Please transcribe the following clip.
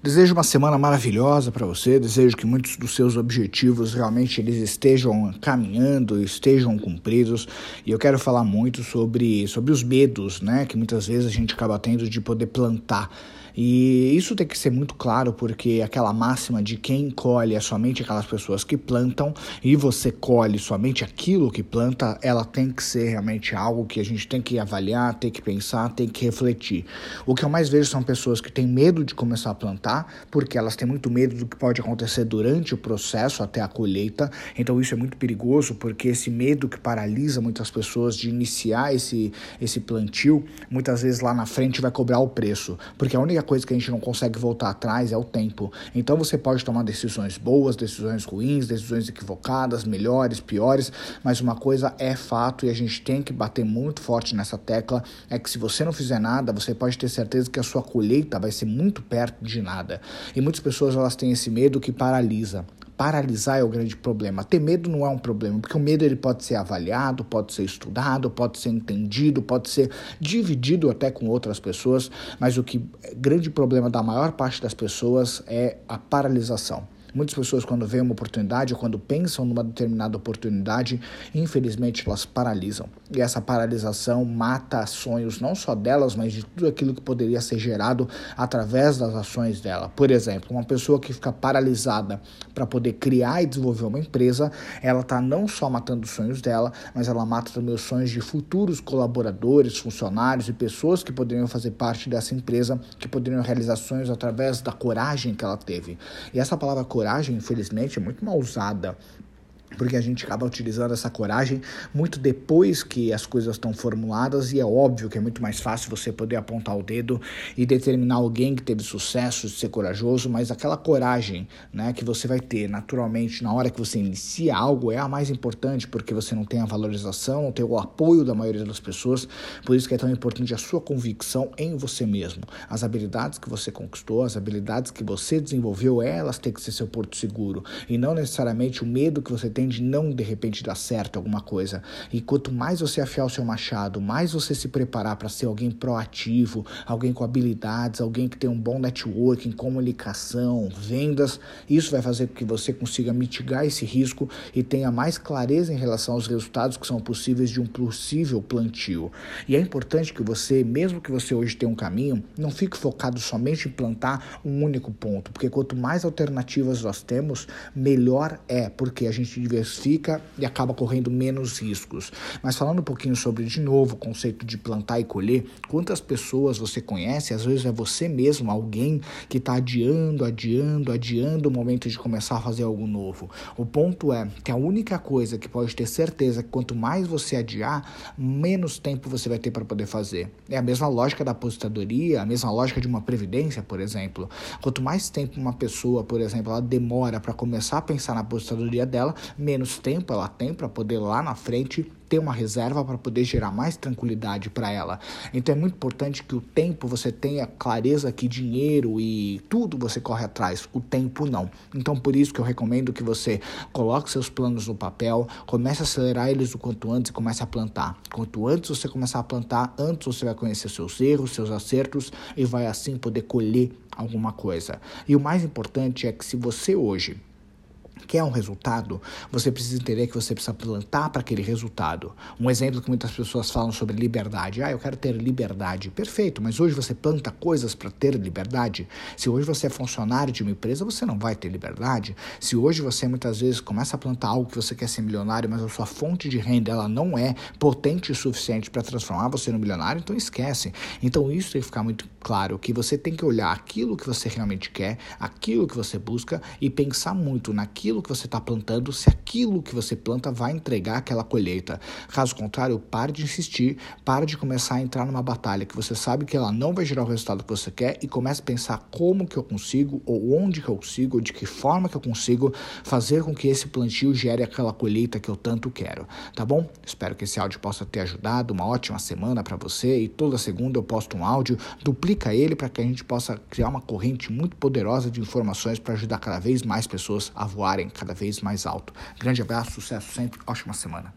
Desejo uma semana maravilhosa para você, desejo que muitos dos seus objetivos realmente eles estejam caminhando, estejam cumpridos. E eu quero falar muito sobre, sobre os medos, né, que muitas vezes a gente acaba tendo de poder plantar e isso tem que ser muito claro, porque aquela máxima de quem colhe é somente aquelas pessoas que plantam e você colhe somente aquilo que planta, ela tem que ser realmente algo que a gente tem que avaliar, tem que pensar, tem que refletir. O que eu mais vejo são pessoas que têm medo de começar a plantar, porque elas têm muito medo do que pode acontecer durante o processo até a colheita. Então isso é muito perigoso, porque esse medo que paralisa muitas pessoas de iniciar esse, esse plantio, muitas vezes lá na frente vai cobrar o preço, porque a única coisa que a gente não consegue voltar atrás é o tempo. Então você pode tomar decisões boas, decisões ruins, decisões equivocadas, melhores, piores, mas uma coisa é fato e a gente tem que bater muito forte nessa tecla, é que se você não fizer nada, você pode ter certeza que a sua colheita vai ser muito perto de nada. E muitas pessoas elas têm esse medo que paralisa paralisar é o grande problema. Ter medo não é um problema, porque o medo ele pode ser avaliado, pode ser estudado, pode ser entendido, pode ser dividido até com outras pessoas, mas o que é grande problema da maior parte das pessoas é a paralisação. Muitas pessoas, quando veem uma oportunidade ou quando pensam numa determinada oportunidade, infelizmente elas paralisam. E essa paralisação mata sonhos não só delas, mas de tudo aquilo que poderia ser gerado através das ações dela. Por exemplo, uma pessoa que fica paralisada para poder criar e desenvolver uma empresa, ela está não só matando os sonhos dela, mas ela mata também os sonhos de futuros colaboradores, funcionários e pessoas que poderiam fazer parte dessa empresa, que poderiam realizar sonhos através da coragem que ela teve. E essa palavra coragem, infelizmente, é muito mal usada porque a gente acaba utilizando essa coragem muito depois que as coisas estão formuladas e é óbvio que é muito mais fácil você poder apontar o dedo e determinar alguém que teve sucesso de ser corajoso, mas aquela coragem, né, que você vai ter naturalmente na hora que você inicia algo é a mais importante porque você não tem a valorização, não tem o apoio da maioria das pessoas, por isso que é tão importante a sua convicção em você mesmo. As habilidades que você conquistou, as habilidades que você desenvolveu, elas têm que ser seu porto seguro e não necessariamente o medo que você tem de não de repente dar certo alguma coisa. E quanto mais você afiar o seu machado, mais você se preparar para ser alguém proativo, alguém com habilidades, alguém que tem um bom networking, comunicação, vendas, isso vai fazer com que você consiga mitigar esse risco e tenha mais clareza em relação aos resultados que são possíveis de um possível plantio. E é importante que você, mesmo que você hoje tenha um caminho, não fique focado somente em plantar um único ponto, porque quanto mais alternativas nós temos, melhor é, porque a gente diversifica e acaba correndo menos riscos. Mas falando um pouquinho sobre, de novo, o conceito de plantar e colher, quantas pessoas você conhece, às vezes é você mesmo, alguém que está adiando, adiando, adiando o momento de começar a fazer algo novo. O ponto é que a única coisa que pode ter certeza que quanto mais você adiar, menos tempo você vai ter para poder fazer. É a mesma lógica da aposentadoria, a mesma lógica de uma previdência, por exemplo. Quanto mais tempo uma pessoa, por exemplo, ela demora para começar a pensar na aposentadoria dela, menos tempo ela tem para poder lá na frente ter uma reserva para poder gerar mais tranquilidade para ela. Então é muito importante que o tempo você tenha clareza que dinheiro e tudo você corre atrás, o tempo não. Então por isso que eu recomendo que você coloque seus planos no papel, comece a acelerar eles o quanto antes e comece a plantar. Quanto antes você começar a plantar, antes você vai conhecer seus erros, seus acertos e vai assim poder colher alguma coisa. E o mais importante é que se você hoje quer um resultado, você precisa entender que você precisa plantar para aquele resultado. Um exemplo que muitas pessoas falam sobre liberdade. Ah, eu quero ter liberdade. Perfeito, mas hoje você planta coisas para ter liberdade? Se hoje você é funcionário de uma empresa, você não vai ter liberdade. Se hoje você muitas vezes começa a plantar algo que você quer ser milionário, mas a sua fonte de renda ela não é potente o suficiente para transformar você no milionário, então esquece. Então isso tem que ficar muito claro que você tem que olhar aquilo que você realmente quer, aquilo que você busca e pensar muito naquilo aquilo que você está plantando, se aquilo que você planta vai entregar aquela colheita. Caso contrário, pare de insistir, pare de começar a entrar numa batalha que você sabe que ela não vai gerar o resultado que você quer e comece a pensar como que eu consigo, ou onde que eu consigo, ou de que forma que eu consigo fazer com que esse plantio gere aquela colheita que eu tanto quero, tá bom? Espero que esse áudio possa ter ajudado, uma ótima semana para você e toda segunda eu posto um áudio, duplica ele para que a gente possa criar uma corrente muito poderosa de informações para ajudar cada vez mais pessoas a voarem cada vez mais alto. Grande abraço, sucesso sempre, ótima semana.